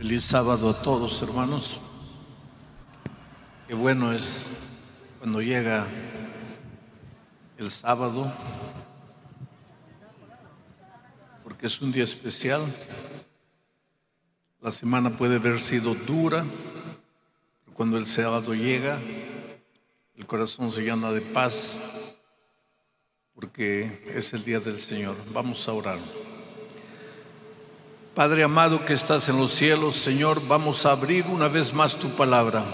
Feliz sábado a todos, hermanos. Qué bueno es cuando llega el sábado, porque es un día especial. La semana puede haber sido dura, pero cuando el sábado llega, el corazón se llena de paz, porque es el día del Señor. Vamos a orar. Padre amado que estás en los cielos, Señor, vamos a abrir una vez más tu palabra.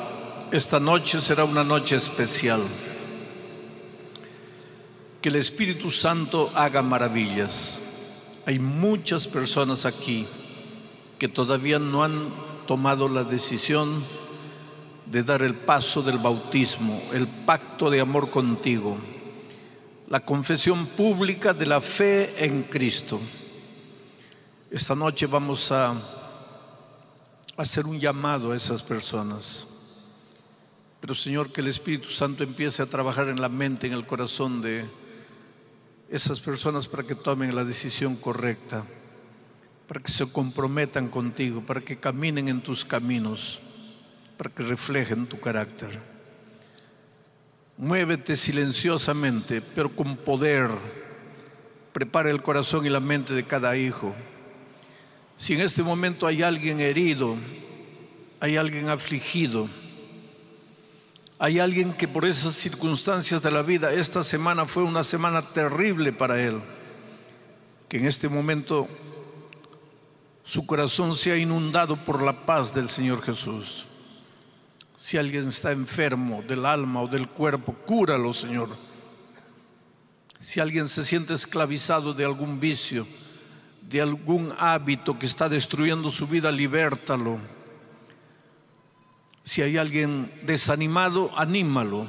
Esta noche será una noche especial. Que el Espíritu Santo haga maravillas. Hay muchas personas aquí que todavía no han tomado la decisión de dar el paso del bautismo, el pacto de amor contigo, la confesión pública de la fe en Cristo. Esta noche vamos a hacer un llamado a esas personas. Pero Señor, que el Espíritu Santo empiece a trabajar en la mente, en el corazón de esas personas para que tomen la decisión correcta, para que se comprometan contigo, para que caminen en tus caminos, para que reflejen tu carácter. Muévete silenciosamente, pero con poder. Prepara el corazón y la mente de cada hijo si en este momento hay alguien herido, hay alguien afligido, hay alguien que por esas circunstancias de la vida, esta semana fue una semana terrible para él, que en este momento su corazón se ha inundado por la paz del Señor Jesús. Si alguien está enfermo del alma o del cuerpo, cúralo, Señor. Si alguien se siente esclavizado de algún vicio, de algún hábito que está destruyendo su vida, libértalo. Si hay alguien desanimado, anímalo.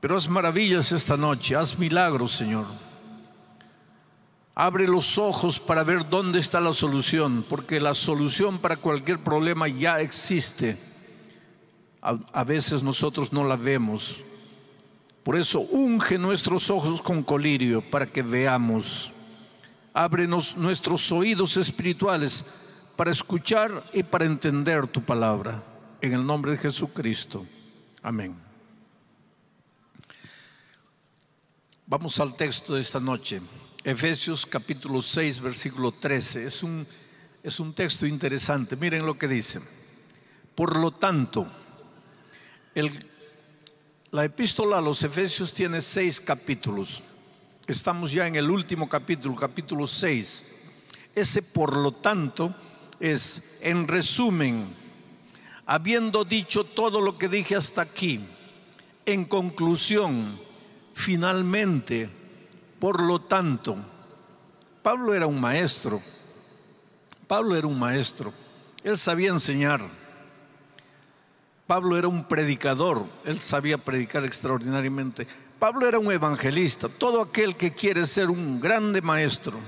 Pero haz maravillas esta noche, haz milagros, Señor. Abre los ojos para ver dónde está la solución, porque la solución para cualquier problema ya existe. A, a veces nosotros no la vemos. Por eso unge nuestros ojos con colirio para que veamos. Ábrenos nuestros oídos espirituales para escuchar y para entender tu palabra. En el nombre de Jesucristo. Amén. Vamos al texto de esta noche. Efesios capítulo 6, versículo 13. Es un, es un texto interesante. Miren lo que dice. Por lo tanto, el, la epístola a los Efesios tiene seis capítulos. Estamos ya en el último capítulo, capítulo 6. Ese, por lo tanto, es, en resumen, habiendo dicho todo lo que dije hasta aquí, en conclusión, finalmente, por lo tanto, Pablo era un maestro. Pablo era un maestro. Él sabía enseñar. Pablo era un predicador. Él sabía predicar extraordinariamente. Pablo era un evangelista. Todo aquel que quiere ser un grande maestro,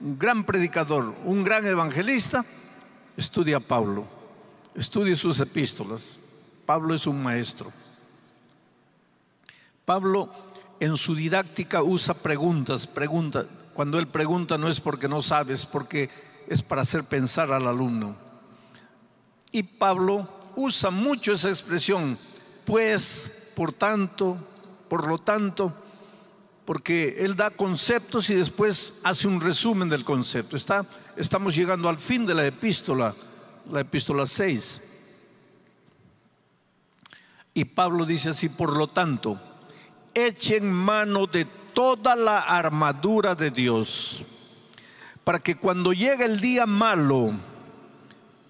un gran predicador, un gran evangelista, estudia a Pablo. Estudie sus epístolas. Pablo es un maestro. Pablo en su didáctica usa preguntas, pregunta. Cuando él pregunta no es porque no sabe, es porque es para hacer pensar al alumno. Y Pablo usa mucho esa expresión, pues, por tanto, por lo tanto, porque él da conceptos y después hace un resumen del concepto. Está, estamos llegando al fin de la epístola, la epístola 6. Y Pablo dice así, por lo tanto, echen mano de toda la armadura de Dios, para que cuando llegue el día malo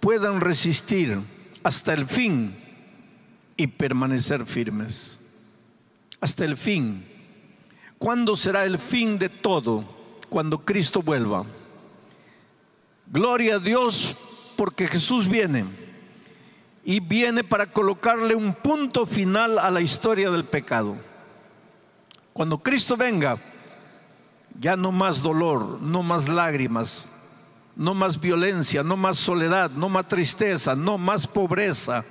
puedan resistir hasta el fin y permanecer firmes hasta el fin. ¿Cuándo será el fin de todo? Cuando Cristo vuelva. Gloria a Dios porque Jesús viene y viene para colocarle un punto final a la historia del pecado. Cuando Cristo venga, ya no más dolor, no más lágrimas, no más violencia, no más soledad, no más tristeza, no más pobreza,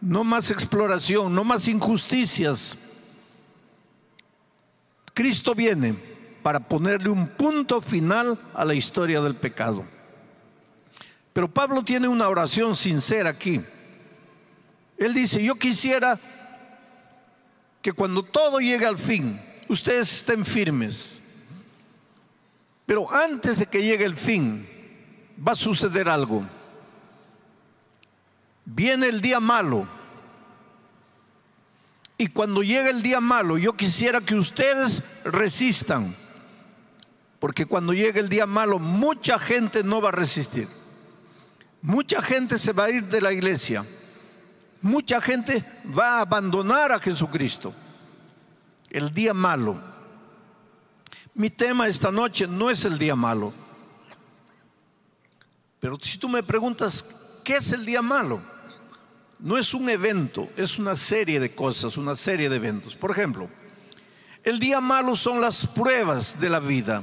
no más exploración, no más injusticias Cristo viene para ponerle un punto final a la historia del pecado. Pero Pablo tiene una oración sincera aquí. Él dice, yo quisiera que cuando todo llegue al fin, ustedes estén firmes. Pero antes de que llegue el fin, va a suceder algo. Viene el día malo. Y cuando llegue el día malo, yo quisiera que ustedes resistan. Porque cuando llegue el día malo, mucha gente no va a resistir. Mucha gente se va a ir de la iglesia. Mucha gente va a abandonar a Jesucristo. El día malo. Mi tema esta noche no es el día malo. Pero si tú me preguntas, ¿qué es el día malo? No es un evento, es una serie de cosas, una serie de eventos. Por ejemplo, el día malo son las pruebas de la vida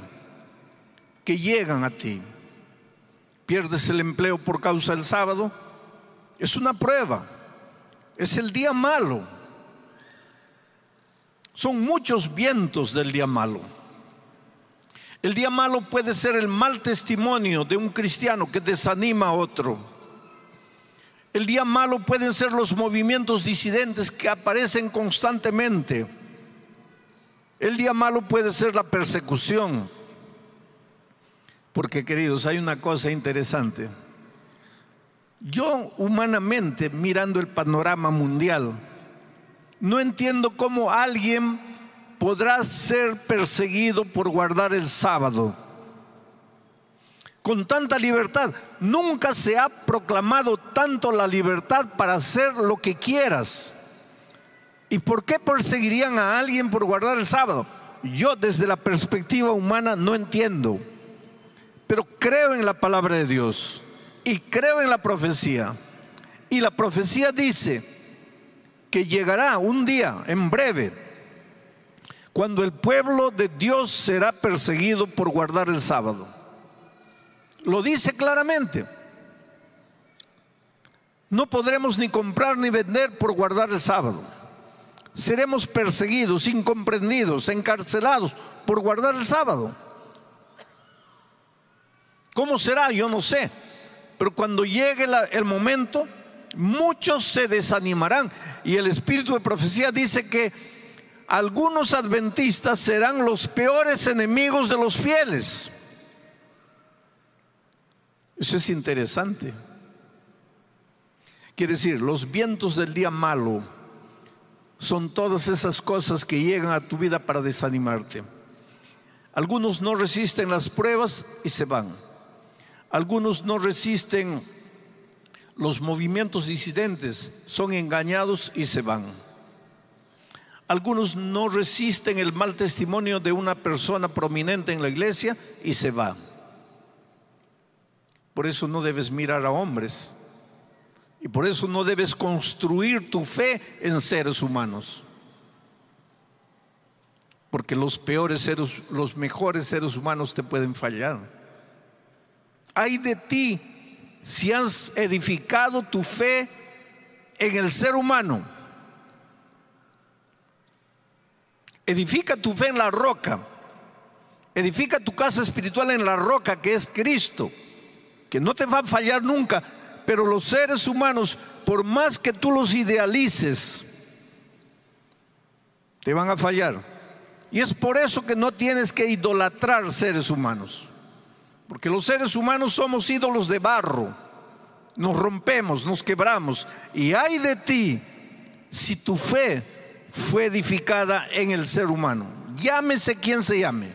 que llegan a ti. Pierdes el empleo por causa del sábado, es una prueba, es el día malo. Son muchos vientos del día malo. El día malo puede ser el mal testimonio de un cristiano que desanima a otro. El día malo pueden ser los movimientos disidentes que aparecen constantemente. El día malo puede ser la persecución. Porque queridos, hay una cosa interesante. Yo humanamente, mirando el panorama mundial, no entiendo cómo alguien podrá ser perseguido por guardar el sábado. Con tanta libertad, nunca se ha proclamado tanto la libertad para hacer lo que quieras. ¿Y por qué perseguirían a alguien por guardar el sábado? Yo desde la perspectiva humana no entiendo, pero creo en la palabra de Dios y creo en la profecía. Y la profecía dice que llegará un día, en breve, cuando el pueblo de Dios será perseguido por guardar el sábado. Lo dice claramente. No podremos ni comprar ni vender por guardar el sábado. Seremos perseguidos, incomprendidos, encarcelados por guardar el sábado. ¿Cómo será? Yo no sé. Pero cuando llegue el momento, muchos se desanimarán. Y el espíritu de profecía dice que algunos adventistas serán los peores enemigos de los fieles. Eso es interesante. Quiere decir, los vientos del día malo son todas esas cosas que llegan a tu vida para desanimarte. Algunos no resisten las pruebas y se van. Algunos no resisten los movimientos disidentes, son engañados y se van. Algunos no resisten el mal testimonio de una persona prominente en la iglesia y se va. Por eso no debes mirar a hombres. Y por eso no debes construir tu fe en seres humanos. Porque los peores seres, los mejores seres humanos te pueden fallar. Hay de ti si has edificado tu fe en el ser humano Edifica tu fe en la roca. Edifica tu casa espiritual en la roca que es Cristo, que no te va a fallar nunca. Pero los seres humanos, por más que tú los idealices, te van a fallar. Y es por eso que no tienes que idolatrar seres humanos. Porque los seres humanos somos ídolos de barro. Nos rompemos, nos quebramos. Y hay de ti si tu fe fue edificada en el ser humano. Llámese quien se llame.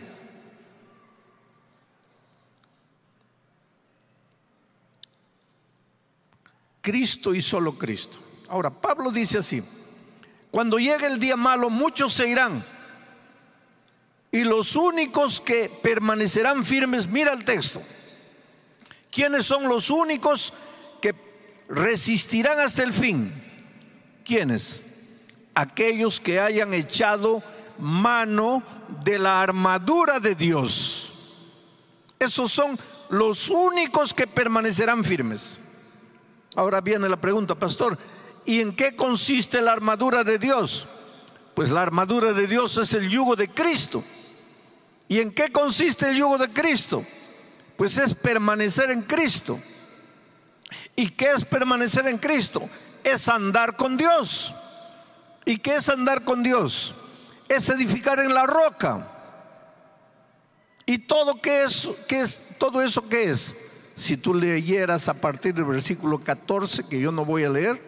Cristo y solo Cristo. Ahora, Pablo dice así, cuando llegue el día malo, muchos se irán. Y los únicos que permanecerán firmes, mira el texto. ¿Quiénes son los únicos que resistirán hasta el fin? ¿Quiénes? aquellos que hayan echado mano de la armadura de Dios. Esos son los únicos que permanecerán firmes. Ahora viene la pregunta, pastor, ¿y en qué consiste la armadura de Dios? Pues la armadura de Dios es el yugo de Cristo. ¿Y en qué consiste el yugo de Cristo? Pues es permanecer en Cristo. ¿Y qué es permanecer en Cristo? Es andar con Dios. ¿Y qué es andar con Dios? Es edificar en la roca. ¿Y todo qué es, qué es todo eso qué es? Si tú leyeras a partir del versículo 14 que yo no voy a leer,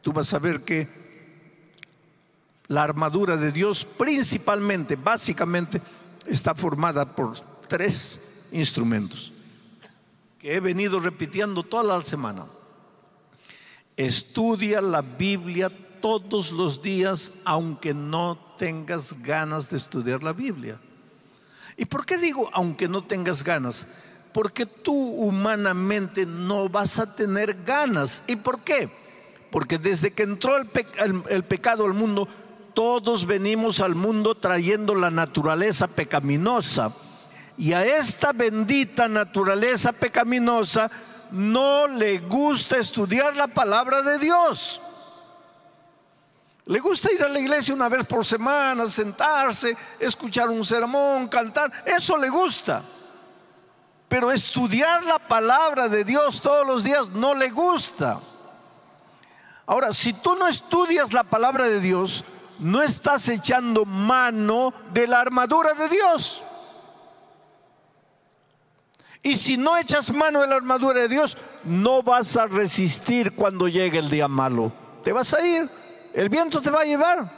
tú vas a ver que la armadura de Dios principalmente, básicamente, está formada por tres instrumentos que he venido repitiendo toda la semana. Estudia la Biblia todos los días, aunque no tengas ganas de estudiar la Biblia. ¿Y por qué digo aunque no tengas ganas? Porque tú humanamente no vas a tener ganas. ¿Y por qué? Porque desde que entró el, pecado al mundo, todos venimos al mundo trayendo la naturaleza pecaminosa. Y a esta bendita naturaleza pecaminosa no le gusta estudiar la palabra de Dios. Le gusta ir a la iglesia una vez por semana, sentarse, escuchar un sermón, cantar. Eso le gusta. Pero estudiar la palabra de Dios todos los días no le gusta. Ahora, si tú no estudias la palabra de Dios, no estás echando mano de la armadura de Dios. Y si no echas mano de la armadura de Dios, no vas a resistir cuando llegue el día malo. Te vas a ir, el viento te va a llevar.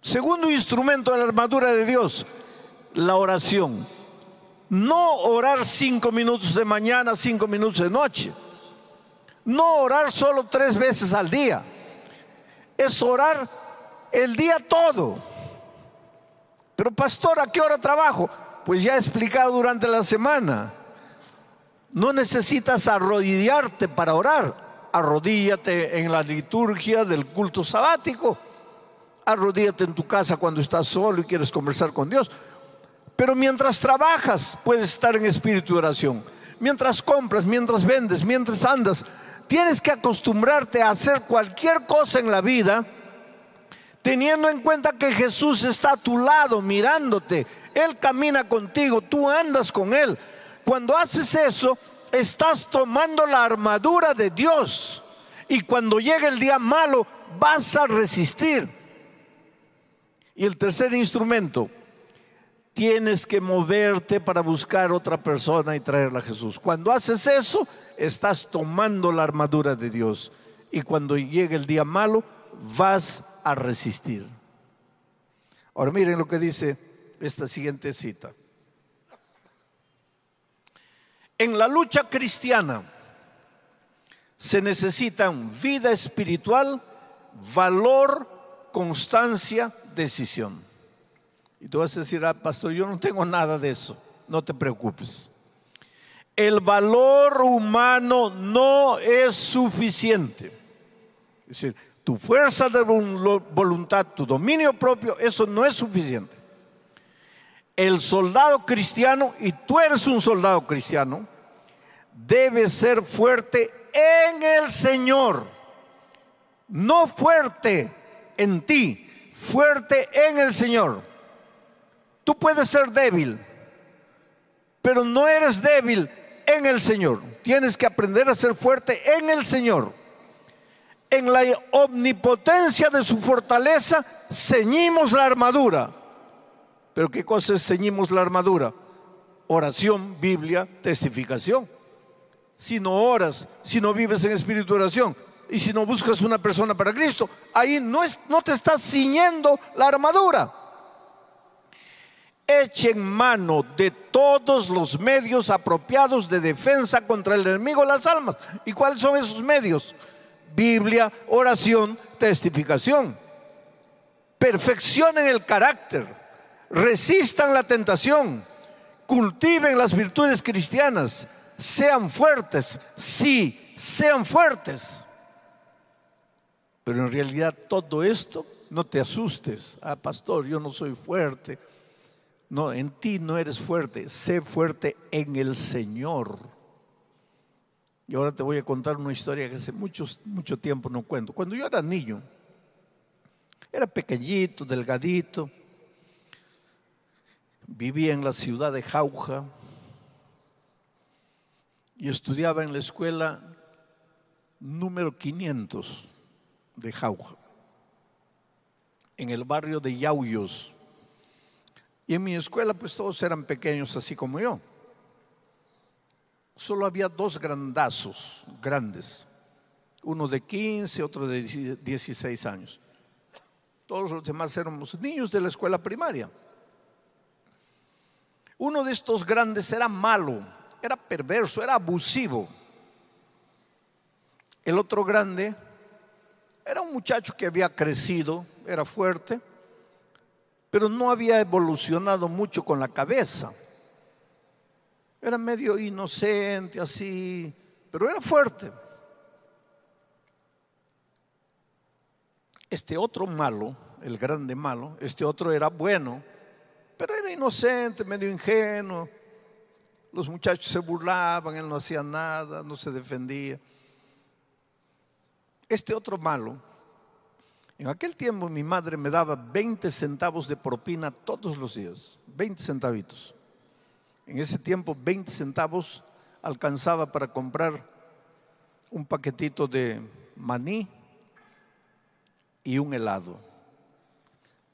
Segundo instrumento de la armadura de Dios, la oración. No orar cinco minutos de mañana, cinco minutos de noche. No orar solo tres veces al día es orar el día todo. Pero pastor, ¿a qué hora trabajo? Pues ya he explicado durante la semana. No necesitas arrodillarte para orar. Arrodíllate en la liturgia del culto sabático. Arrodíllate en tu casa cuando estás solo y quieres conversar con Dios. Pero mientras trabajas, puedes estar en espíritu de oración. Mientras compras, mientras vendes, mientras andas, Tienes que acostumbrarte a hacer cualquier cosa en la vida teniendo en cuenta que Jesús está a tu lado mirándote. Él camina contigo, tú andas con Él. Cuando haces eso, estás tomando la armadura de Dios. Y cuando llegue el día malo, vas a resistir. Y el tercer instrumento, tienes que moverte para buscar otra persona y traerla a Jesús. Cuando haces eso, estás tomando la armadura de Dios y cuando llegue el día malo vas a resistir. Ahora miren lo que dice esta siguiente cita. En la lucha cristiana se necesitan vida espiritual, valor, constancia, decisión. Y tú vas a decir, ah, pastor, yo no tengo nada de eso. No te preocupes el valor humano no es suficiente. Es decir, tu fuerza de voluntad, tu dominio propio, eso no es suficiente. El soldado cristiano, y tú eres un soldado cristiano, debe ser fuerte en el Señor, no fuerte en ti, fuerte en el Señor. Tú puedes ser débil, pero no eres débil en el Señor. Tienes que aprender a ser fuerte en el Señor. En la omnipotencia de su fortaleza ceñimos la armadura. Pero ¿qué cosa es ceñimos la armadura? Oración, Biblia, testificación. Si no oras, si no vives en espíritu de oración y si no buscas una persona para Cristo, ahí no, es, no te estás ciñendo la armadura echen mano de todos los medios apropiados de defensa contra el enemigo las almas. ¿Y cuáles son esos medios? Biblia, oración, testificación. Perfeccionen el carácter, resistan la tentación, cultiven las virtudes cristianas, sean fuertes, sí, sean fuertes. Pero en realidad todo esto, no te asustes. Ah, pastor, yo no soy fuerte no, en ti no eres fuerte, sé fuerte en el Señor. Y ahora te voy a contar una historia que hace mucho, mucho tiempo no cuento. Cuando yo era niño, era pequeñito, delgadito, vivía en la ciudad de Jauja, y estudiaba en la escuela número 500 de Jauja, en el barrio de Yauyos. Y en mi escuela pues todos eran pequeños así como yo. Solo había dos grandazos grandes, uno de 15, otro de 16 años. Todos los demás éramos niños de la escuela primaria. Uno de estos grandes era malo, era perverso, era abusivo. El otro grande era un muchacho que había crecido, era fuerte, pero no había evolucionado mucho con la cabeza. Era medio inocente así, pero era fuerte. Este otro malo, el grande malo, este otro era bueno, pero era inocente, medio ingenuo. Los muchachos se burlaban, él no hacía nada, no se defendía. Este otro malo, en aquel tiempo mi madre me daba 20 centavos de propina todos los días, 20 centavitos. En ese tiempo 20 centavos alcanzaba para comprar un paquetito de maní y un helado.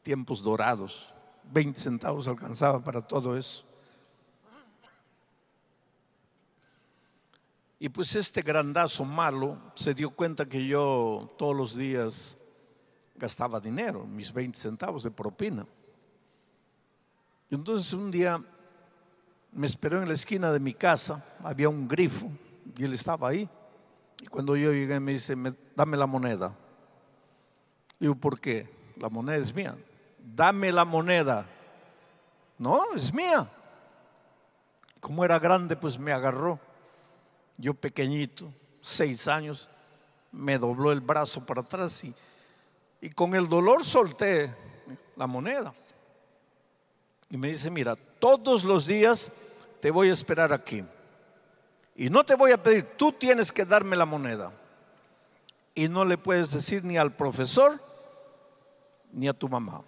Tiempos dorados. 20 centavos alcanzaba para todo eso. Y pues este grandazo malo se dio cuenta que yo todos los días gastaba dinero, mis 20 centavos de propina. Y entonces un día me esperó en la esquina de mi casa, había un grifo y él estaba ahí. Y cuando yo llegué me dice, dame la moneda. Digo, ¿por qué? La moneda es mía. Dame la moneda. No, es mía. Como era grande, pues me agarró. Yo pequeñito, seis años, me dobló el brazo para atrás y, y con el dolor solté la moneda. Y me dice, mira, todos los días te voy a esperar aquí. Y no te voy a pedir, tú tienes que darme la moneda. Y no le puedes decir ni al profesor ni a tu mamá.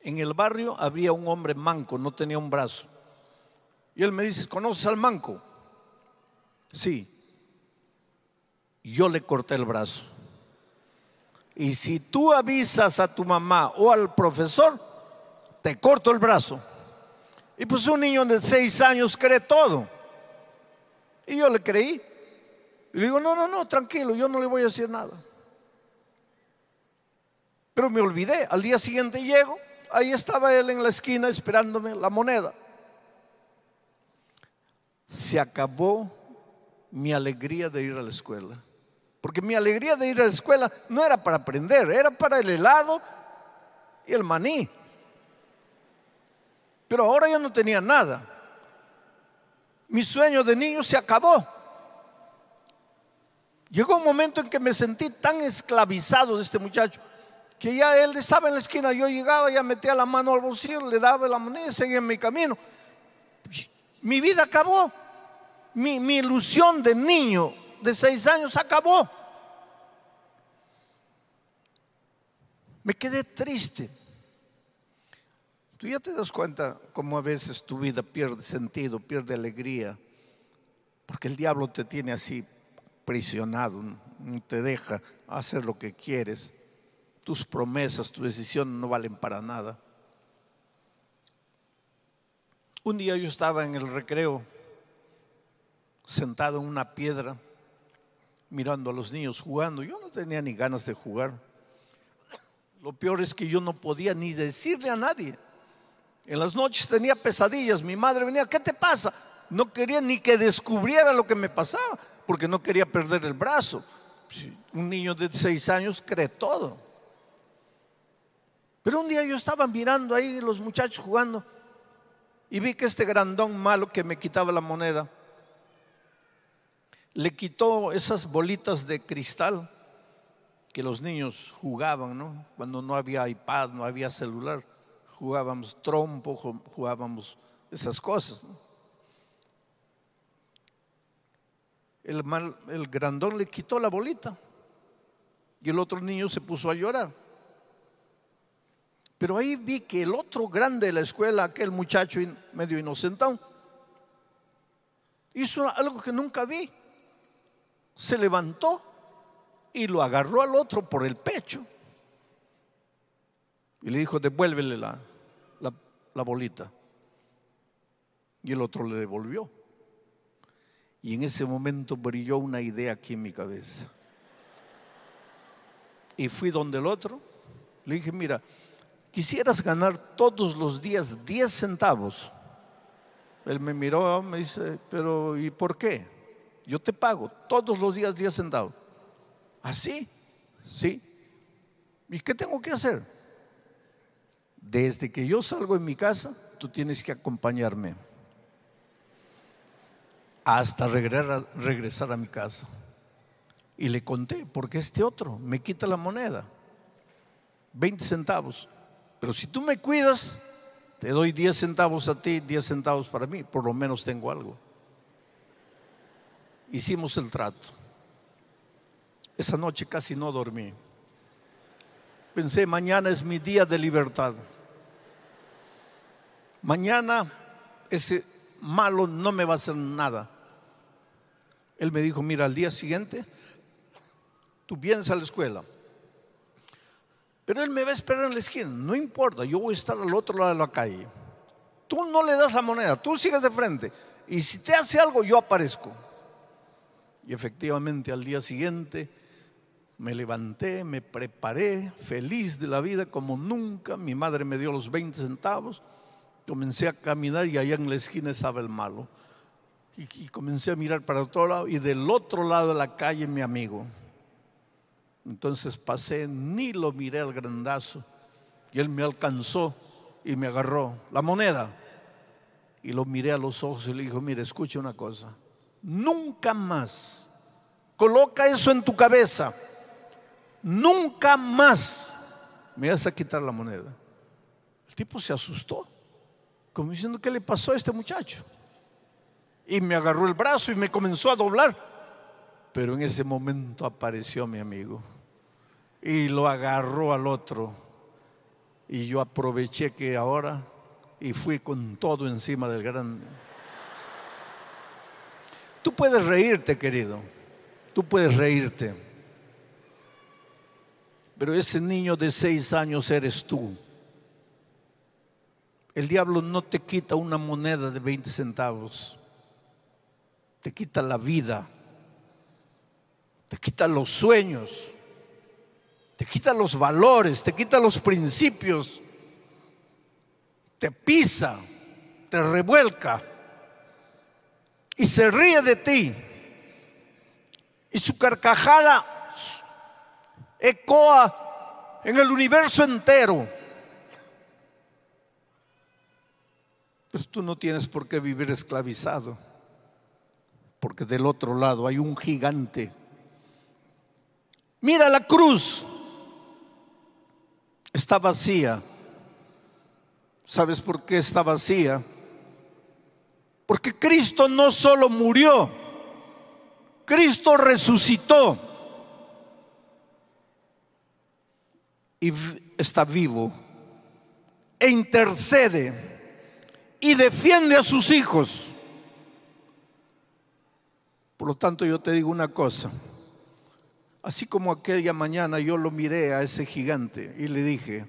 En el barrio había un hombre manco, no tenía un brazo. Y él me dice, ¿conoces al manco? Sí. Yo le corté el brazo. Y si tú avisas a tu mamá o al profesor, te corto el brazo. Y pues un niño de seis años cree todo. Y yo le creí. Y le digo, no, no, no, tranquilo, yo no le voy a decir nada. Pero me olvidé. Al día siguiente llego, ahí estaba él en la esquina esperándome la moneda. Se acabó mi alegría de ir a la escuela. Porque mi alegría de ir a la escuela no era para aprender, era para el helado y el maní. Pero ahora yo no tenía nada. Mi sueño de niño se acabó. Llegó un momento en que me sentí tan esclavizado de este muchacho que ya él estaba en la esquina, yo llegaba, ya metía la mano al bolsillo, le daba la moneda y seguía en mi camino. Mi vida acabó. Mi, mi ilusión de niño de seis años acabó. Me quedé triste. Tú ya te das cuenta cómo a veces tu vida pierde sentido, pierde alegría, porque el diablo te tiene así prisionado, no te deja hacer lo que quieres. Tus promesas, tu decisión no valen para nada. Un día yo estaba en el recreo, sentado en una piedra, mirando a los niños jugando. Yo no tenía ni ganas de jugar. Lo peor es que yo no podía ni decirle a nadie. En las noches tenía pesadillas, mi madre venía, ¿qué te pasa? No quería ni que descubriera lo que me pasaba, porque no quería perder el brazo. Un niño de seis años cree todo. Pero un día yo estaba mirando ahí los muchachos jugando y vi que este grandón malo que me quitaba la moneda, le quitó esas bolitas de cristal que los niños jugaban, ¿no? Cuando no había iPad, no había celular jugábamos trompo, jugábamos esas cosas. El, mal, el grandón le quitó la bolita y el otro niño se puso a llorar. Pero ahí vi que el otro grande de la escuela, aquel muchacho medio inocentón, Hizo algo que nunca vi. Se levantó y lo agarró al otro por el pecho. Y le dijo, devuélvele la, la, bolita. Y el otro le devolvió. Y en ese momento brilló una idea aquí en mi cabeza. Y fui donde el otro. Le dije, mira, quisieras ganar todos los días 10 centavos. Él me miró, me dice, pero ¿y por qué? Yo te pago todos los días 10 centavos. ¿Así? ¿Sí? ¿Y qué tengo que hacer? Desde que yo salgo en mi casa, tú tienes que acompañarme hasta regresar a mi casa. Y le conté, porque este otro me quita la moneda, 20 centavos. Pero si tú me cuidas, te doy 10 centavos a ti, 10 centavos para mí, por lo menos tengo algo. Hicimos el trato. Esa noche casi no dormí. Pensé, mañana es mi día de libertad. Mañana ese malo no me va a hacer nada. Él me dijo, mira, al día siguiente tú vienes a la escuela. Pero él me va a esperar en la esquina. No importa, yo voy a estar al otro lado de la calle. Tú no le das la moneda, tú sigues de frente. Y si te hace algo, yo aparezco. Y efectivamente al día siguiente me levanté, me preparé, feliz de la vida como nunca. Mi madre me dio los 20 centavos. Comencé a caminar y allá en la esquina estaba el malo. Y, comencé a mirar para otro lado y del otro lado de la calle mi amigo. Entonces pasé, ni lo miré al grandazo. Y él me alcanzó y me agarró la moneda. Y lo miré a los ojos y le dijo, mire, escucha una cosa. Nunca más. Coloca eso en tu cabeza. Nunca más me vas a quitar la moneda. El tipo se asustó, como diciendo, ¿qué le pasó a este muchacho? Y me agarró el brazo y me comenzó a doblar. Pero en ese momento apareció mi amigo y lo agarró al otro. Y yo aproveché que ahora y fui con todo encima del grande. Tú puedes reírte, querido. Tú puedes reírte. Pero ese niño de seis años eres tú. El diablo no te quita una moneda de 20 centavos. Te quita la vida. Te quita los sueños te quita los valores, te quita los principios, te pisa, te revuelca y se ríe de ti. Y su carcajada ecoa en el universo entero. Pero tú no tienes por qué vivir esclavizado, porque del otro lado hay un gigante. Mira la cruz está vacía. ¿Sabes por qué está vacía? Porque Cristo no solo murió, Cristo resucitó y está vivo e intercede y defiende a sus hijos. Por lo tanto, yo te digo una cosa. Así como aquella mañana yo lo miré a ese gigante y le dije,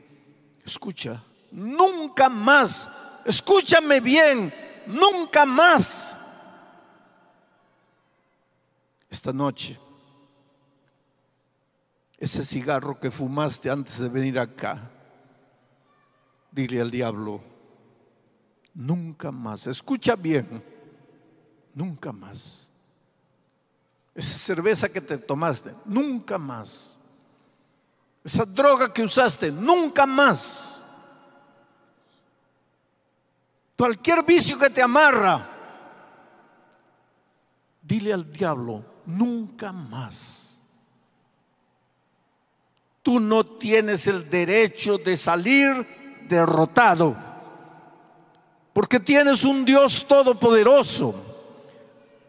escucha, nunca más, escúchame bien, nunca más. Esta noche, ese cigarro que fumaste antes de venir acá, dile al diablo, nunca más, escucha bien, nunca más. Esa cerveza que te tomaste, nunca más. Esa droga que usaste, nunca más. Cualquier vicio que te amarra, dile al diablo, nunca más. Tú no tienes el derecho de salir derrotado, porque tienes un Dios todopoderoso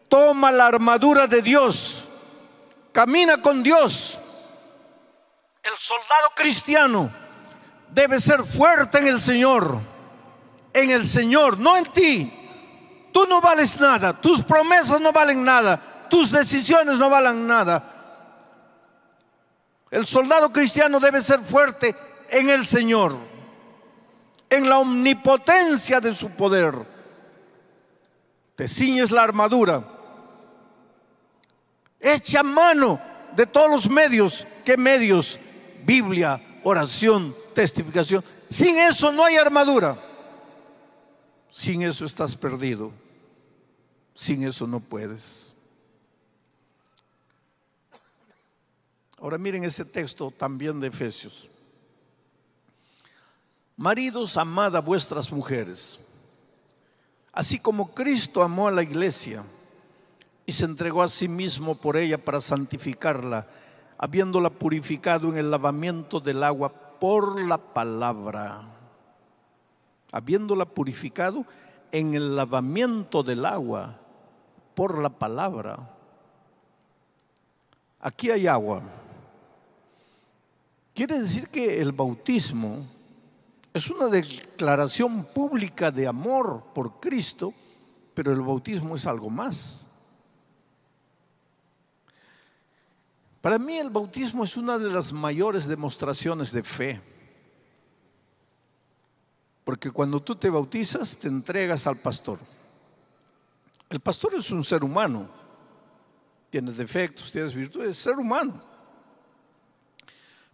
Toma la armadura de Dios. Camina con Dios. El soldado cristiano debe ser fuerte en el Señor. En el Señor, no en ti. Tú no vales nada, tus promesas no valen nada, tus decisiones no valen nada. El soldado cristiano debe ser fuerte en el Señor, en la omnipotencia de su poder. Te ciñes la armadura, echa mano de todos los medios. ¿Qué medios? Biblia, oración, testificación. Sin eso no hay armadura. Sin eso estás perdido. Sin eso no puedes. Ahora miren ese texto también de Efesios. Maridos, amad a vuestras mujeres, así como Cristo amó a la iglesia y se entregó a sí mismo por ella para santificarla, habiéndola purificado en el lavamiento del agua por la palabra. Habiéndola purificado en el lavamiento del agua por la palabra. Aquí hay agua. Quiere decir que el bautismo es una declaración pública de amor por Cristo, pero el bautismo es algo más. Para mí el bautismo es una de las mayores demostraciones de fe. Porque cuando tú te bautizas, te entregas al pastor. El pastor es un ser humano. Tiene defectos, tiene virtudes, es ser humano.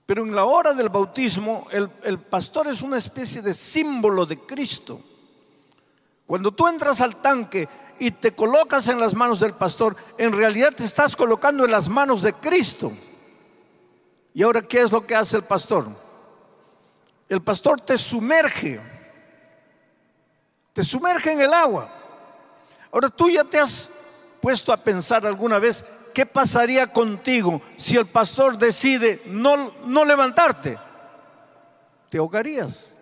Pero en la hora del bautismo, el, el, pastor es una especie de símbolo de Cristo. Cuando tú entras al tanque y te colocas en las manos del pastor, en realidad te estás colocando en las manos de Cristo. Y ahora, ¿qué es lo que hace el pastor? El pastor te sumerge, te sumerge en el agua. Ahora tú ya te has puesto a pensar alguna vez ¿qué pasaría contigo si el pastor decide no, no levantarte? Te ahogarías.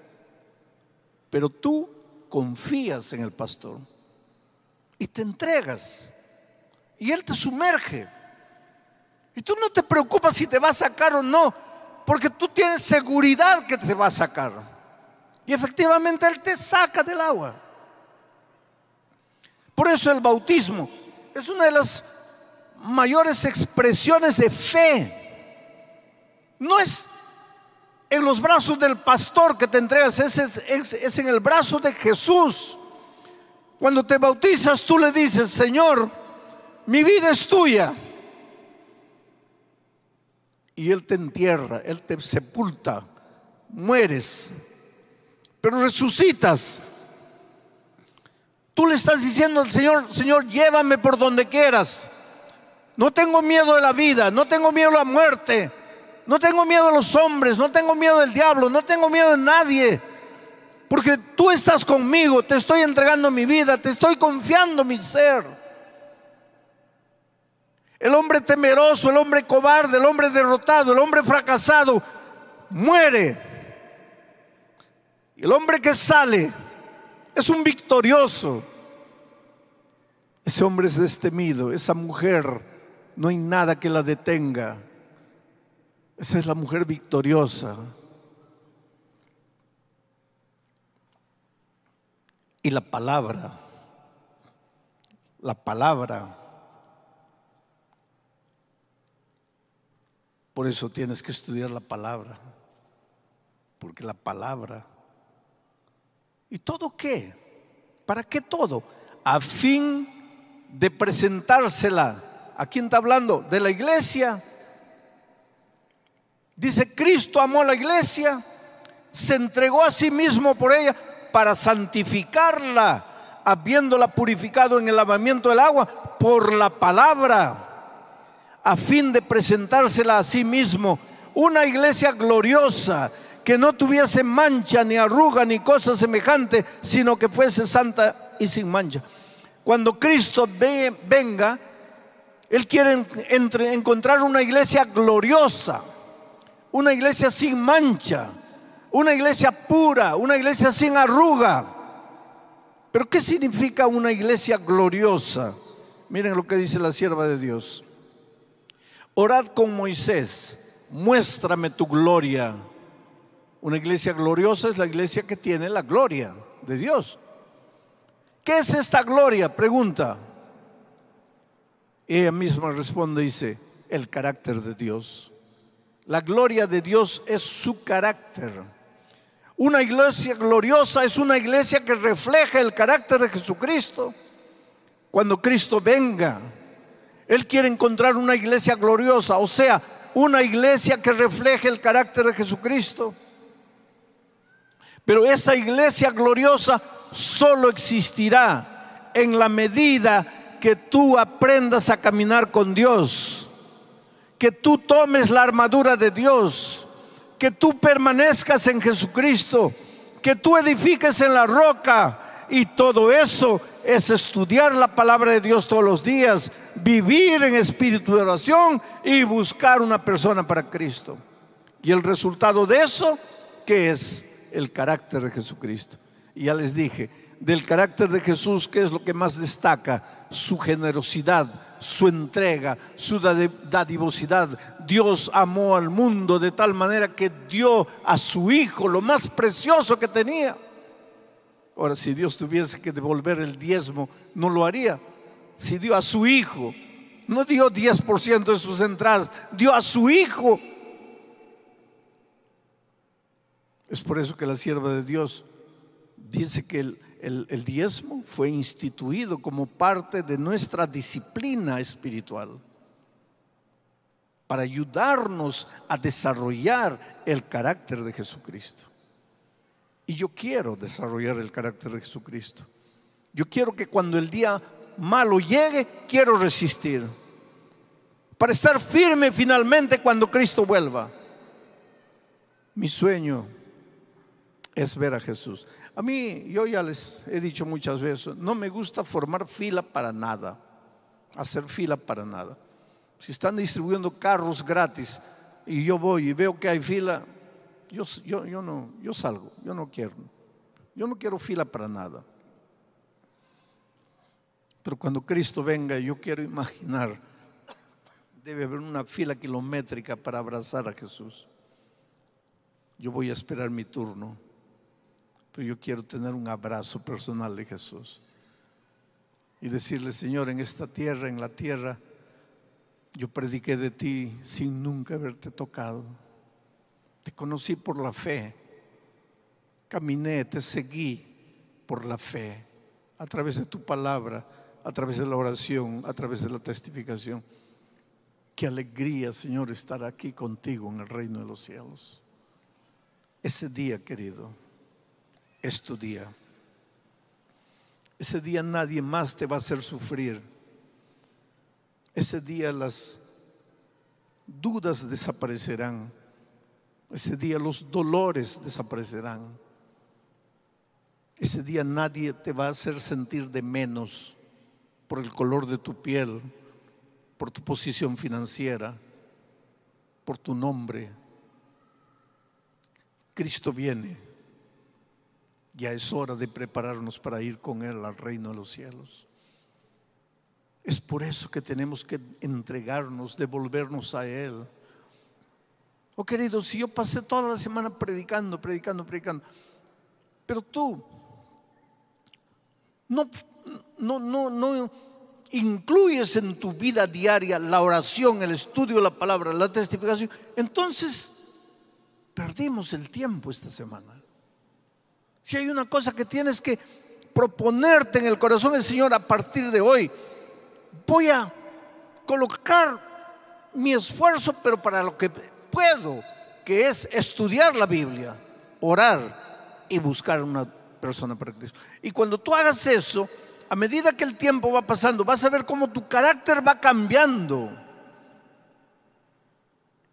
Pero tú confías en el pastor y te entregas. Y él te sumerge. Y tú no te preocupas si te va a sacar o no, porque tú tienes seguridad que te va a sacar. Y efectivamente él te saca del agua. Por eso el bautismo es una de las mayores expresiones de fe. No es en los brazos del pastor que te entregas, es, en el brazo de Jesús. Cuando te bautizas, tú le dices, Señor, mi vida es tuya. Y Él te entierra, Él te sepulta, mueres, pero resucitas. Tú le estás diciendo al Señor, Señor, llévame por donde quieras. No tengo miedo de la vida, no tengo miedo de la muerte, no tengo miedo de los hombres, no tengo miedo del diablo, no tengo miedo de nadie. Porque tú estás conmigo, te estoy entregando mi vida, te estoy confiando mi ser. El hombre temeroso, el hombre cobarde, el hombre derrotado, el hombre fracasado, muere. El hombre que sale es un victorioso. Ese hombre es destemido, esa mujer no hay nada que la detenga. Esa es la mujer victoriosa. Y la palabra, la palabra. Por eso tienes que estudiar la palabra, porque la palabra. ¿Y todo qué? ¿Para qué todo? A fin de presentársela ¿A quién está hablando? De la iglesia. Dice, Cristo amó la iglesia, se entregó a sí mismo por ella para santificarla, habiéndola purificado en el lavamiento del agua por la palabra, a fin de presentársela a sí mismo. Una iglesia gloriosa, que no tuviese mancha, ni arruga, ni cosa semejante, sino que fuese santa y sin mancha. Cuando Cristo venga, él quiere encontrar una iglesia gloriosa, una iglesia sin mancha, una iglesia pura, una iglesia sin arruga. Pero ¿qué significa una iglesia gloriosa? Miren lo que dice la sierva de Dios. Orad con Moisés, muéstrame tu gloria. Una iglesia gloriosa es la iglesia que tiene la gloria de Dios. ¿Qué es esta gloria? Pregunta. Ella misma responde, dice, el carácter de Dios. La gloria de Dios es su carácter. Una iglesia gloriosa es una iglesia que refleja el carácter de Jesucristo. Cuando Cristo venga, Él quiere encontrar una iglesia gloriosa, o sea, una iglesia que refleje el carácter de Jesucristo. Pero esa iglesia gloriosa solo existirá en la medida que tú aprendas a caminar con Dios, que tú tomes la armadura de Dios, que tú permanezcas en Jesucristo, que tú edifiques en la roca. Y todo eso es estudiar la palabra de Dios todos los días, vivir en espíritu de oración y buscar una persona para Cristo. Y el resultado de eso, ¿qué es? El carácter de Jesucristo. Y ya les dije, del carácter de Jesús, ¿qué es lo que más destaca? Su generosidad, su entrega, su dadivosidad. Dios amó al mundo de tal manera que dio a su Hijo lo más precioso que tenía. Ahora, si Dios tuviese que devolver el diezmo, no lo haría. Si dio a su Hijo, no dio 10% de sus entradas, dio a su Hijo. Es por eso que la sierva de Dios dice que el, diezmo fue instituido como parte de nuestra disciplina espiritual para ayudarnos a desarrollar el carácter de Jesucristo. Y yo quiero desarrollar el carácter de Jesucristo. Yo quiero que cuando el día malo llegue, quiero resistir. Para estar firme finalmente cuando Cristo vuelva. Mi sueño es ver a Jesús. A mí, yo ya les he dicho muchas veces, no me gusta formar fila para nada, hacer fila para nada. Si están distribuyendo carros gratis y yo voy y veo que hay fila, yo, yo, yo no, yo salgo, yo no quiero. Yo no quiero fila para nada. Pero cuando Cristo venga, yo quiero imaginar, debe haber una fila kilométrica para abrazar a Jesús. Yo voy a esperar mi turno pero yo quiero tener un abrazo personal de Jesús y decirle, Señor, en esta tierra, en la tierra, yo prediqué de ti sin nunca haberte tocado. Te conocí por la fe, caminé, te seguí por la fe, a través de tu palabra, a través de la oración, a través de la testificación. Qué alegría, Señor, estar aquí contigo en el reino de los cielos. Ese día, querido es tu día. Ese día nadie más te va a hacer sufrir. Ese día las dudas desaparecerán. Ese día los dolores desaparecerán. Ese día nadie te va a hacer sentir de menos por el color de tu piel, por tu posición financiera, por tu nombre. Cristo viene ya es hora de prepararnos para ir con Él al reino de los cielos. Es por eso que tenemos que entregarnos, devolvernos a Él. Oh querido, si yo pasé toda la semana predicando, predicando, predicando, pero tú no, no, no, no incluyes en tu vida diaria la oración, el estudio de la palabra, la testificación, entonces perdimos el tiempo esta semana. Si hay una cosa que tienes que proponerte en el corazón del Señor a partir de hoy, voy a colocar mi esfuerzo, pero para lo que puedo, que es estudiar la Biblia, orar y buscar una persona para Cristo. Y cuando tú hagas eso, a medida que el tiempo va pasando, vas a ver cómo tu carácter va cambiando.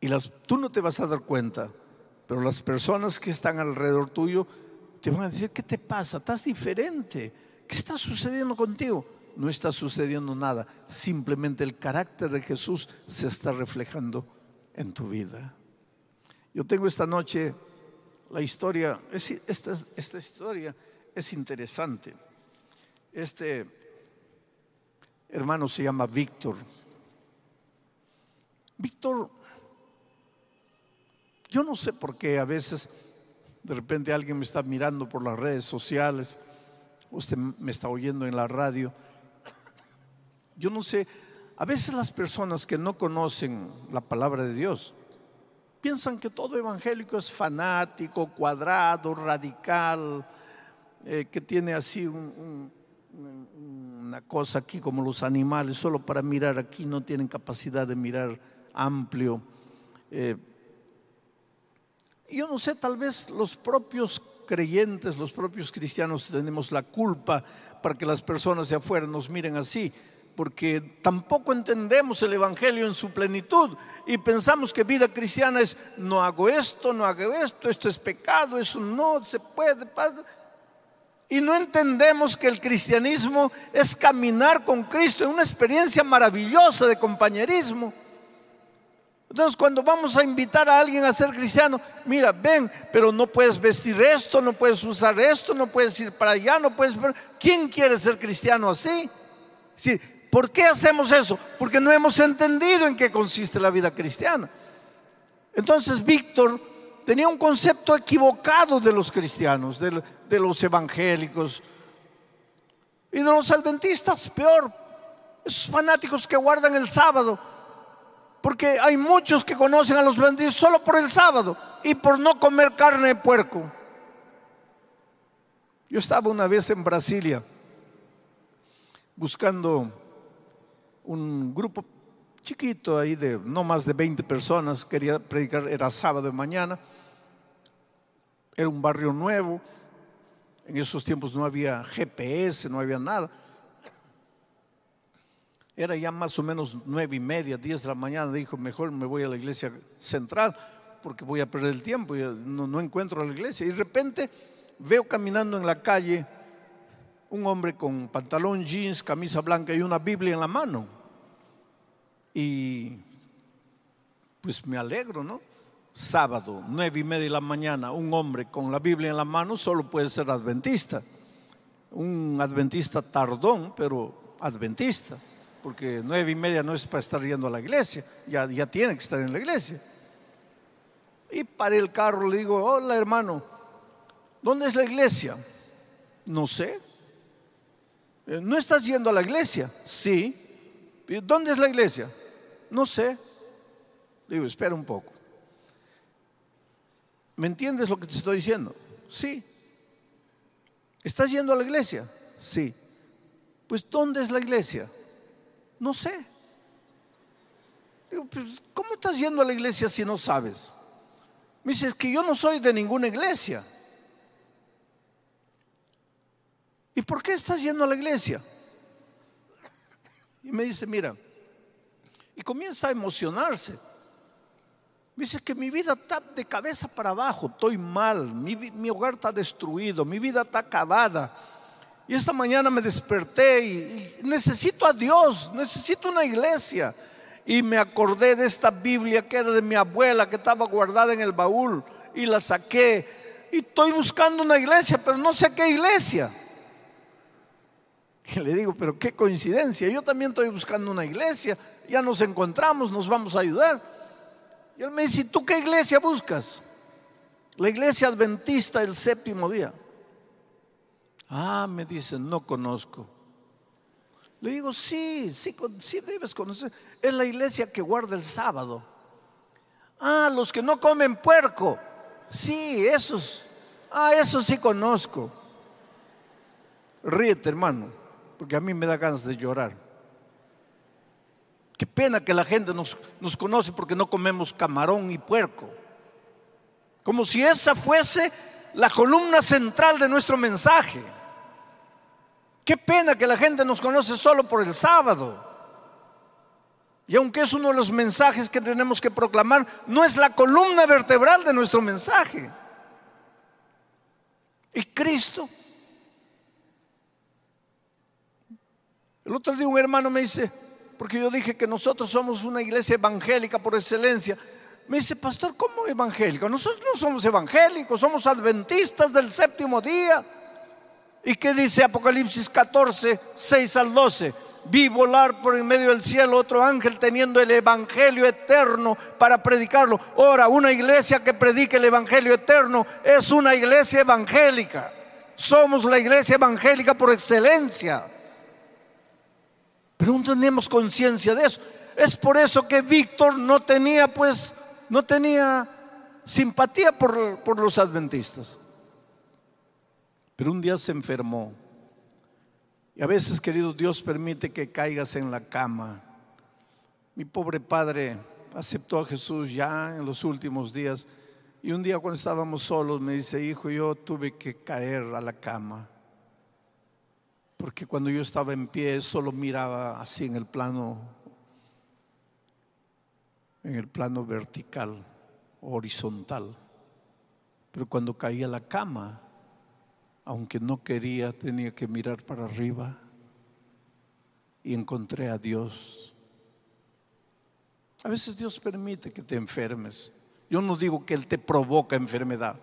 Y las, tú no te vas a dar cuenta, pero las personas que están alrededor tuyo te van a decir, ¿qué te pasa? Estás diferente. ¿Qué está sucediendo contigo? No está sucediendo nada. Simplemente el carácter de Jesús se está reflejando en tu vida. Yo tengo esta noche la historia, esta, esta historia es interesante. Este hermano se llama Víctor. Víctor, yo no sé por qué a veces de repente alguien me está mirando por las redes sociales usted me está oyendo en la radio. Yo no sé, a veces las personas que no conocen la palabra de Dios piensan que todo evangélico es fanático, cuadrado, radical, eh, que tiene así una cosa aquí como los animales, solo para mirar aquí, no tienen capacidad de mirar amplio. Eh, yo no sé, tal vez los propios creyentes, los propios cristianos tenemos la culpa para que las personas de afuera nos miren así, porque tampoco entendemos el Evangelio en su plenitud y pensamos que vida cristiana es no hago esto, no hago esto, esto es pecado, eso no se puede. Y no entendemos que el cristianismo es caminar con Cristo en una experiencia maravillosa de compañerismo. Entonces cuando vamos a invitar a alguien a ser cristiano, mira, ven, pero no puedes vestir esto, no puedes usar esto, no puedes ir para allá, no puedes... ¿Quién quiere ser cristiano así? Sí, ¿Por qué hacemos eso? Porque no hemos entendido en qué consiste la vida cristiana. Entonces Víctor tenía un concepto equivocado de los cristianos, de, de los evangélicos y de los adventistas, peor, esos fanáticos que guardan el sábado porque hay muchos que conocen a los benditos solo por el sábado y por no comer carne de puerco. Yo estaba una vez en Brasilia buscando un grupo chiquito ahí de no más de 20 personas, quería predicar, era sábado de mañana, era un barrio nuevo, en esos tiempos no había GPS, no había nada. Era ya más o menos nueve y media, diez de la mañana. Dijo, mejor me voy a la iglesia central porque voy a perder el tiempo. No, no encuentro la iglesia. Y de repente veo caminando en la calle un hombre con pantalón jeans, camisa blanca y una Biblia en la mano. Y pues me alegro, ¿no? Sábado, nueve y media de la mañana, un hombre con la Biblia en la mano solo puede ser adventista. Un adventista tardón, pero adventista porque nueve y media no es para estar yendo a la iglesia, ya, ya tiene que estar en la iglesia. Y paré el carro, le digo, hola hermano, ¿dónde es la iglesia? No sé. Eh, ¿No estás yendo a la iglesia? Sí. ¿Dónde es la iglesia? No sé. Digo, espera un poco. ¿Me entiendes lo que te estoy diciendo? Sí. ¿Estás yendo a la iglesia? Sí. Pues ¿dónde es la iglesia? No sé. Digo, ¿cómo estás yendo a la iglesia si no sabes? Me dice, que yo no soy de ninguna iglesia. ¿Y por qué estás yendo a la iglesia? Y me dice, mira, y comienza a emocionarse. Me dice que mi vida está de cabeza para abajo, estoy mal, mi, mi hogar está destruido, mi vida está acabada y esta mañana me desperté y, necesito a Dios, necesito una iglesia. Y me acordé de esta Biblia que era de mi abuela, que estaba guardada en el baúl, y la saqué. Y estoy buscando una iglesia, pero no sé qué iglesia. Y le digo, pero qué coincidencia, yo también estoy buscando una iglesia, ya nos encontramos, nos vamos a ayudar. Y él me dice, ¿tú qué iglesia buscas? La iglesia adventista del séptimo día. Ah, me dice, no conozco. Le digo, sí, sí, sí debes conocer. Es la iglesia que guarda el sábado. Ah, los que no comen puerco. Sí, esos. Ah, esos sí conozco. Ríete, hermano, porque a mí me da ganas de llorar. Qué pena que la gente nos, nos conoce porque no comemos camarón y puerco. Como si esa fuese la columna central de nuestro mensaje. Qué pena que la gente nos conoce solo por el sábado. Y aunque es uno de los mensajes que tenemos que proclamar, no es la columna vertebral de nuestro mensaje. Y Cristo. El otro día un hermano me dice, porque yo dije que nosotros somos una iglesia evangélica por excelencia. Me dice, pastor, ¿cómo evangélico? Nosotros no somos evangélicos, somos adventistas del séptimo día. ¿Y qué dice Apocalipsis 14, 6 al 12? Vi volar por en medio del cielo otro ángel teniendo el evangelio eterno para predicarlo. Ahora, una iglesia que predique el evangelio eterno es una iglesia evangélica. Somos la iglesia evangélica por excelencia. Pero no tenemos conciencia de eso. Es por eso que Víctor no tenía, pues, no tenía simpatía por, por los adventistas. Pero un día se enfermó. Y a veces, querido Dios, permite que caigas en la cama. Mi pobre padre aceptó a Jesús ya en los últimos días. Y un día cuando estábamos solos me dice, hijo, yo tuve que caer a la cama. Porque cuando yo estaba en pie solo miraba así en el plano, en el plano vertical, horizontal. Pero cuando caía a la cama, aunque no quería, tenía que mirar para arriba y encontré a Dios. A veces Dios permite que te enfermes. Yo no digo que Él te provoca enfermedad.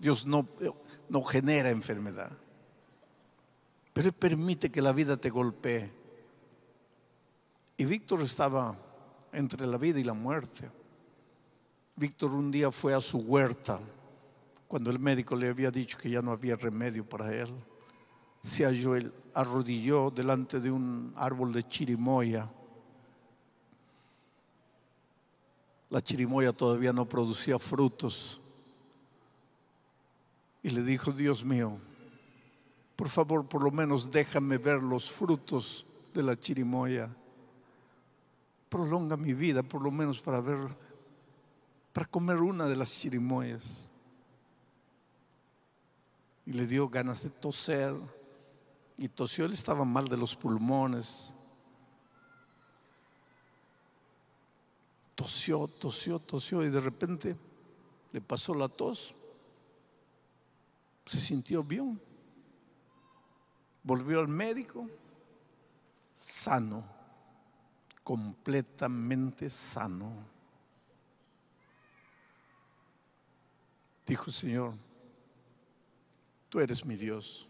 Dios no, no genera enfermedad. Pero Él permite que la vida te golpee. Y Víctor estaba entre la vida y la muerte. Víctor un día fue a su huerta cuando el médico le había dicho que ya no había remedio para él, se halló, él arrodilló delante de un árbol de chirimoya. La chirimoya todavía no producía frutos. Y le dijo, Dios mío, por favor, por lo menos déjame ver los frutos de la chirimoya. Prolonga mi vida, por lo menos para ver, para comer una de las chirimoyas y le dio ganas de toser. Y tosió, él estaba mal de los pulmones. Tosió, tosió, tosió y de repente le pasó la tos. Se sintió bien. Volvió al médico, sano, completamente sano. Dijo, Señor, Tú eres mi Dios.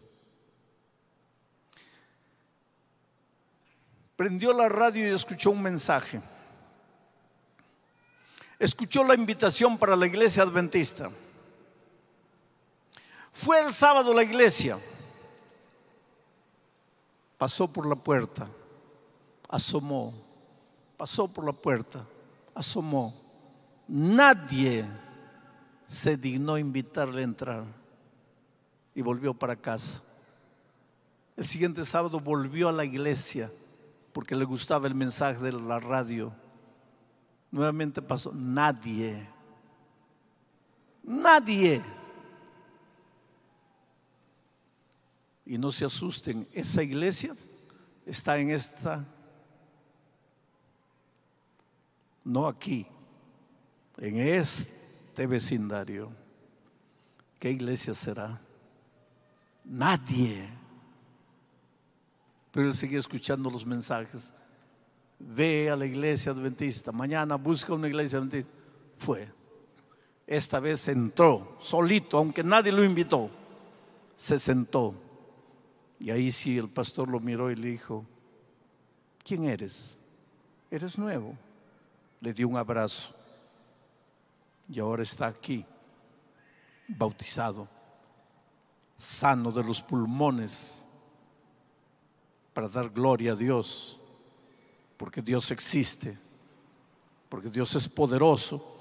Prendió la radio y escuchó un mensaje. Escuchó la invitación para la iglesia adventista. Fue el sábado a la iglesia. Pasó por la puerta. Asomó. Pasó por la puerta. Asomó. Nadie se dignó invitarle a entrar y volvió para casa. El siguiente sábado volvió a la iglesia porque le gustaba el mensaje de la radio. Nuevamente pasó, nadie, nadie. Y no se asusten, esa iglesia está en esta, no aquí, en este vecindario. ¿Qué iglesia será? Nadie. Pero él seguía escuchando los mensajes. Ve a la iglesia adventista. Mañana busca una iglesia adventista. Fue. Esta vez entró solito, aunque nadie lo invitó. Se sentó. Y ahí sí el pastor lo miró y le dijo, ¿quién eres? Eres nuevo. Le dio un abrazo. Y ahora está aquí, bautizado sano de los pulmones para dar gloria a Dios, porque Dios existe, porque Dios es poderoso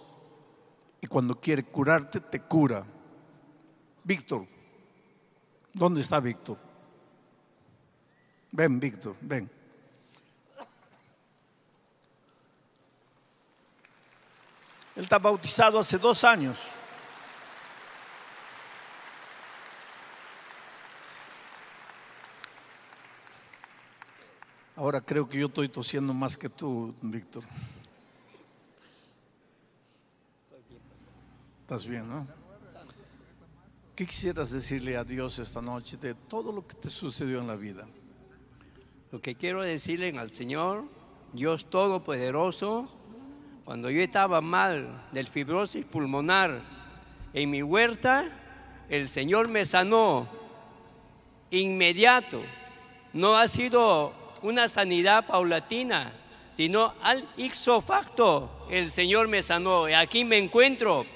y cuando quiere curarte, te cura. Víctor, ¿dónde está Víctor? Ven, Víctor, ven. Él está bautizado hace dos años. Ahora creo que yo estoy tosiendo más que tú, Víctor. ¿Estás bien, no? ¿Qué quisieras decirle a Dios esta noche de todo lo que te sucedió en la vida? Lo que quiero decirle al Señor, Dios Todopoderoso, cuando yo estaba mal del fibrosis pulmonar en mi huerta, el Señor me sanó inmediato. No ha sido una sanidad paulatina, sino al ixo facto el Señor me sanó. Aquí me encuentro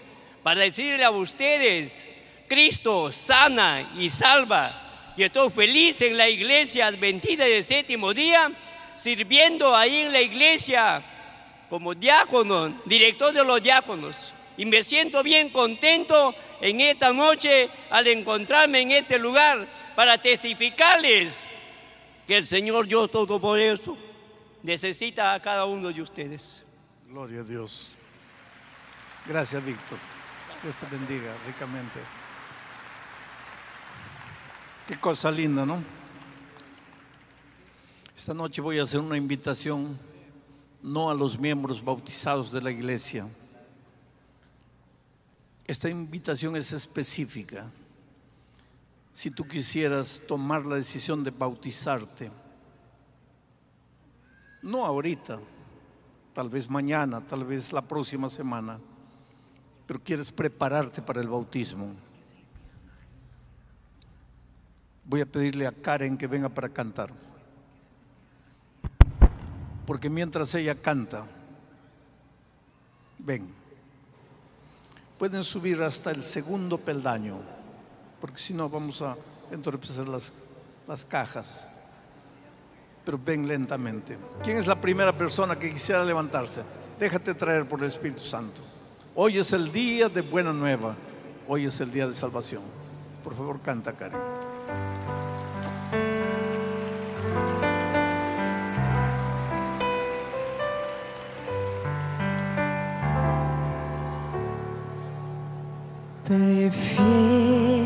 para decirle a ustedes, Cristo sana y salva. Y estoy feliz en la iglesia adventista del séptimo día, sirviendo ahí en la iglesia como diácono, director de los diáconos. Y me siento bien contento en esta noche al encontrarme en este lugar para testificarles el Señor Dios Todopoderoso necesita a cada uno de ustedes. Gloria a Dios. Gracias, Víctor. Dios te bendiga ricamente. Qué cosa linda, ¿no? Esta noche voy a hacer una invitación no a los miembros bautizados de la iglesia. Esta invitación es específica. Si tú quisieras tomar la decisión de bautizarte, no ahorita, tal vez mañana, tal vez la próxima semana, pero quieres prepararte para el bautismo. Voy a pedirle a Karen que venga para cantar. Porque mientras ella canta, ven, pueden subir hasta el segundo peldaño, porque si no vamos a entorpecer las, las cajas. Pero ven lentamente. ¿Quién es la primera persona que quisiera levantarse? Déjate traer por el Espíritu Santo. Hoy es el día de buena nueva. Hoy es el día de salvación. Por favor, canta, Karen. Prefiero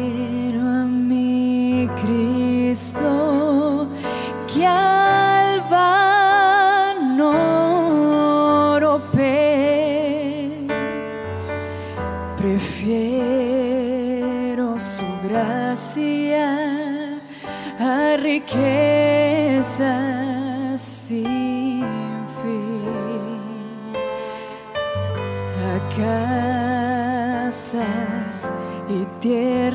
Cristo que al vano. Prefiero su gracia a riquezas sin fin. A casas y tierras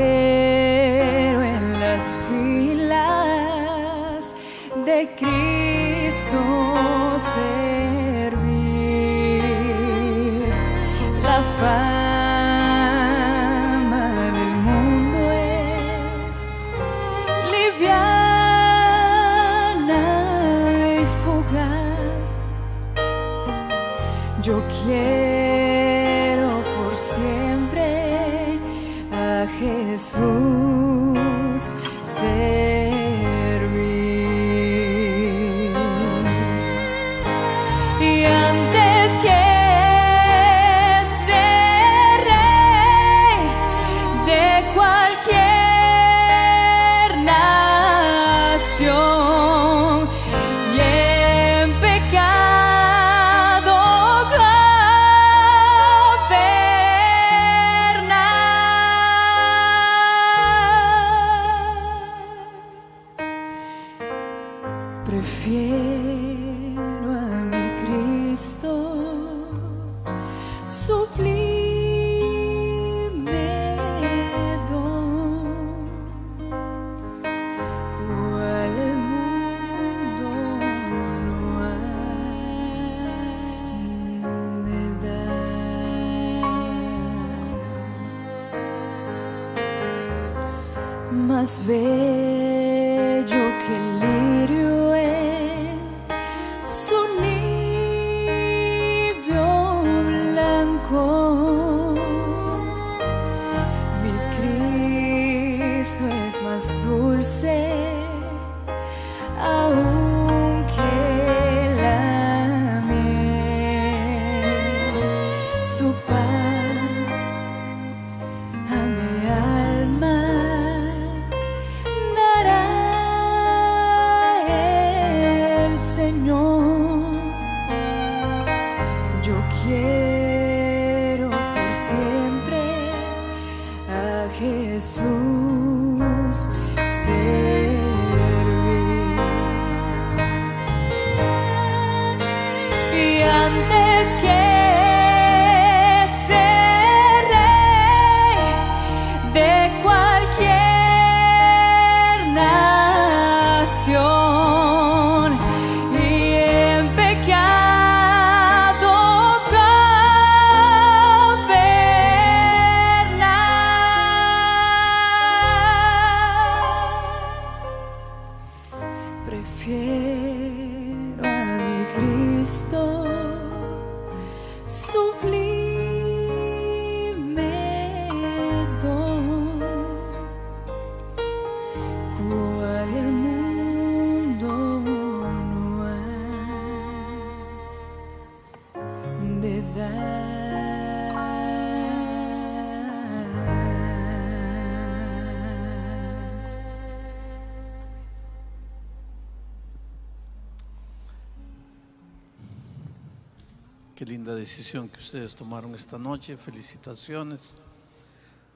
Prefiero en las filas de Cristo servir. Linda decisión que ustedes tomaron esta noche. Felicitaciones.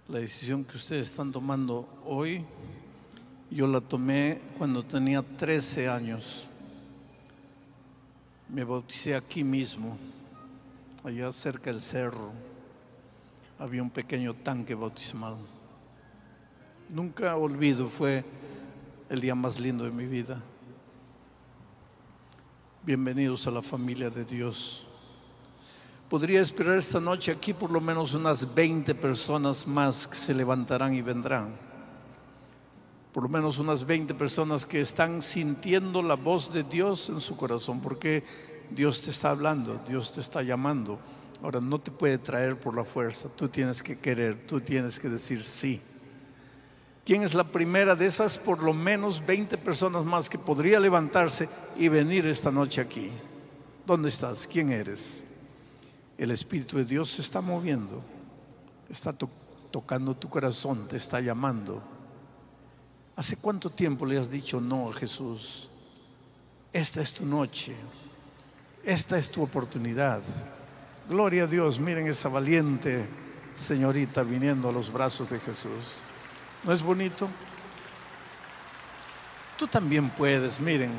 La decisión que ustedes están tomando hoy, yo la tomé cuando tenía 13 años. Me bauticé aquí mismo, allá cerca del cerro. Había un pequeño tanque bautismal. Nunca olvido, fue el día más lindo de mi vida. Bienvenidos a la familia de Dios. Podría esperar esta noche aquí por lo menos unas 20 personas más que se levantarán y vendrán. Por lo menos unas 20 personas que están sintiendo la voz de Dios en su corazón, porque Dios te está hablando, Dios te está llamando. Ahora no te puede traer por la fuerza, tú tienes que querer, tú tienes que decir sí. ¿Quién es la primera de esas por lo menos 20 personas más que podría levantarse y venir esta noche aquí? ¿Dónde estás? ¿Quién eres? El Espíritu de Dios se está moviendo, está to- tocando tu corazón, te está llamando. ¿Hace cuánto tiempo le has dicho no a Jesús? Esta es tu noche, esta es tu oportunidad. Gloria a Dios, miren esa valiente señorita viniendo a los brazos de Jesús. ¿No es bonito? Tú también puedes, miren.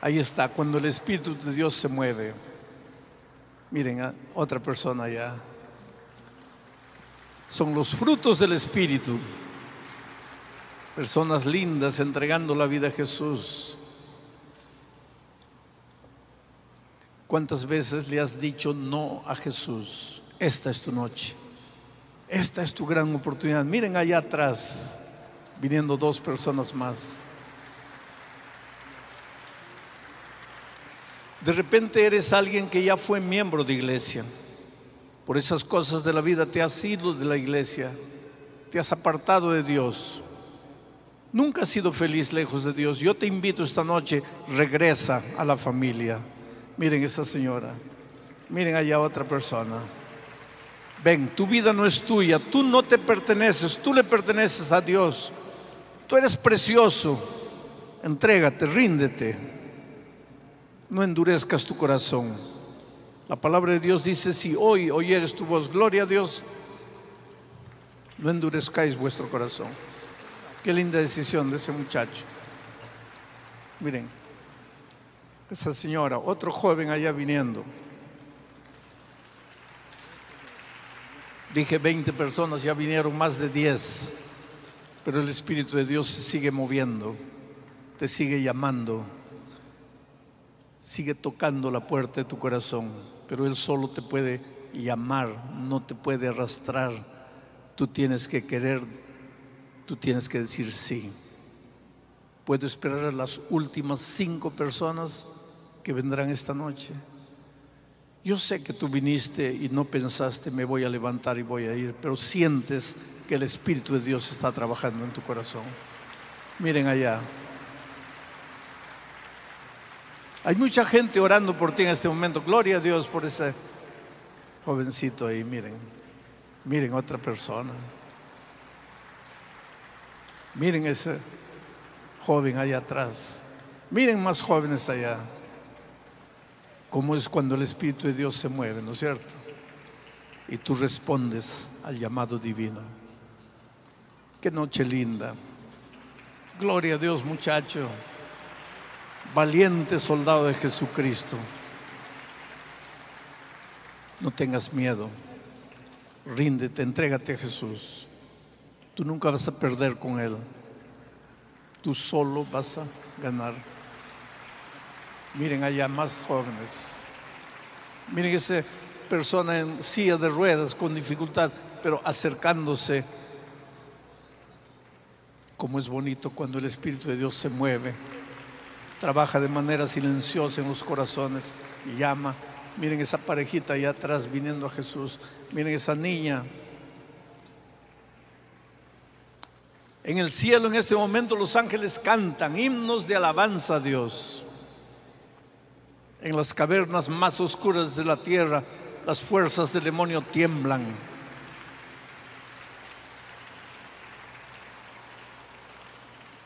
Ahí está, cuando el Espíritu de Dios se mueve. Miren, a otra persona allá. Son los frutos del Espíritu. Personas lindas entregando la vida a Jesús. ¿Cuántas veces le has dicho no a Jesús? Esta es tu noche. Esta es tu gran oportunidad. Miren allá atrás, viniendo dos personas más. De repente eres alguien que ya fue miembro de iglesia. Por esas cosas de la vida te has ido de la iglesia. Te has apartado de Dios. Nunca has sido feliz lejos de Dios. Yo te invito esta noche, regresa a la familia. Miren esa señora. Miren allá otra persona. Ven, tu vida no es tuya, tú no te perteneces, tú le perteneces a Dios. Tú eres precioso. Entrégate, ríndete. No endurezcas tu corazón. La palabra de Dios dice, si hoy oyeres tu voz, gloria a Dios, no endurezcáis vuestro corazón. Qué linda decisión de ese muchacho. Miren, esa señora, otro joven allá viniendo. Dije 20 personas, ya vinieron más de 10, pero el Espíritu de Dios se sigue moviendo, te sigue llamando, sigue tocando la puerta de tu corazón, pero Él solo te puede llamar, no te puede arrastrar. Tú tienes que querer, tú tienes que decir sí. Puedo esperar a las últimas cinco personas que vendrán esta noche. Yo sé que tú viniste y no pensaste me voy a levantar y voy a ir, pero sientes que el Espíritu de Dios está trabajando en tu corazón. Miren allá. Hay mucha gente orando por ti en este momento. Gloria a Dios por ese jovencito ahí. Miren, miren otra persona. Miren ese joven allá atrás. Miren más jóvenes allá. Cómo es cuando el Espíritu de Dios se mueve, ¿no es cierto? Y tú respondes al llamado divino. Qué noche linda. Gloria a Dios, muchacho. Valiente soldado de Jesucristo. No tengas miedo. Ríndete, entrégate a Jesús. Tú nunca vas a perder con Él. Tú solo vas a ganar. Miren allá más jóvenes. Miren esa persona en silla de ruedas con dificultad, pero acercándose. Como es bonito cuando el Espíritu de Dios se mueve, trabaja de manera silenciosa en los corazones y llama. Miren esa parejita allá atrás viniendo a Jesús. Miren esa niña. En el cielo en este momento los ángeles cantan himnos de alabanza a Dios. En las cavernas más oscuras de la tierra las fuerzas del demonio tiemblan.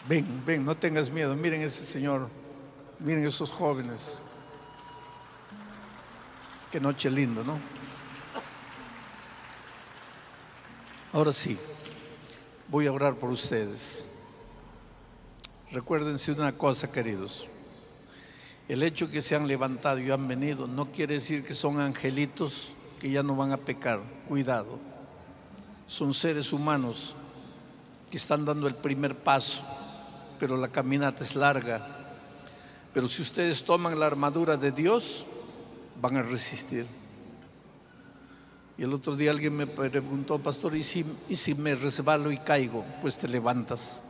Ven, ven, no tengas miedo. Miren ese Señor. Miren esos jóvenes. Qué noche lindo, ¿no? Ahora sí, voy a orar por ustedes. Recuérdense una cosa, queridos. El hecho que se han levantado y han venido no quiere decir que son angelitos que ya no van a pecar. Cuidado. Son seres humanos que están dando el primer paso, pero la caminata es larga. Pero si ustedes toman la armadura de Dios, van a resistir. Y el otro día alguien me preguntó, pastor, ¿y si, ¿y si me resbalo y caigo? Pues te levantas.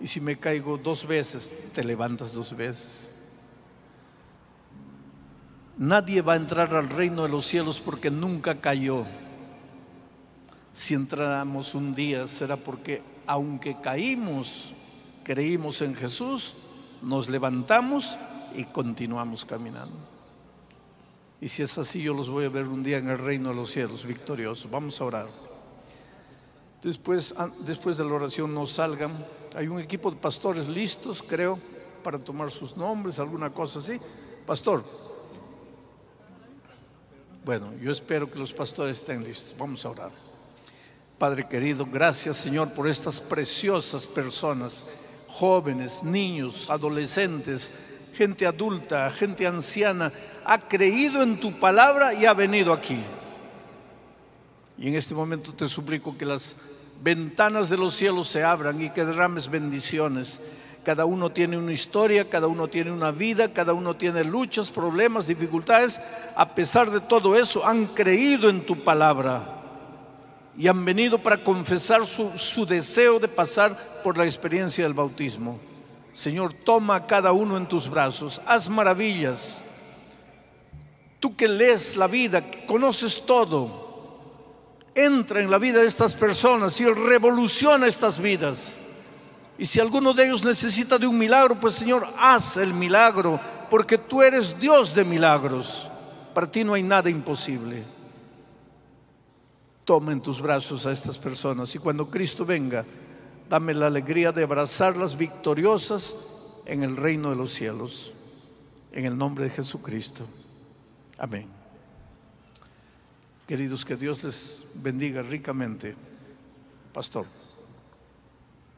Y si me caigo dos veces, te levantas dos veces. Nadie va a entrar al reino de los cielos porque nunca cayó. Si entramos un día será porque aunque caímos, creímos en Jesús, nos levantamos y continuamos caminando. Y si es así, yo los voy a ver un día en el reino de los cielos, victoriosos. Vamos a orar. Después, después de la oración no salgan. Hay un equipo de pastores listos, creo, para tomar sus nombres, alguna cosa así. Pastor. Bueno, yo espero que los pastores estén listos. Vamos a orar. Padre querido, gracias Señor por estas preciosas personas, jóvenes, niños, adolescentes, gente adulta, gente anciana, ha creído en tu palabra y ha venido aquí. Y en este momento te suplico que las ventanas de los cielos se abran y que derrames bendiciones. Cada uno tiene una historia, cada uno tiene una vida, cada uno tiene luchas, problemas, dificultades. A pesar de todo eso, han creído en tu palabra y han venido para confesar su, deseo de pasar por la experiencia del bautismo. Señor, toma a cada uno en tus brazos, haz maravillas. Tú que lees la vida, que conoces todo, entra en la vida de estas personas y revoluciona estas vidas. Y si alguno de ellos necesita de un milagro, pues Señor, haz el milagro, porque tú eres Dios de milagros. Para ti no hay nada imposible. Toma en tus brazos a estas personas y cuando Cristo venga, dame la alegría de abrazarlas victoriosas en el reino de los cielos. En el nombre de Jesucristo. Amén. Queridos, que Dios les bendiga ricamente. Pastor.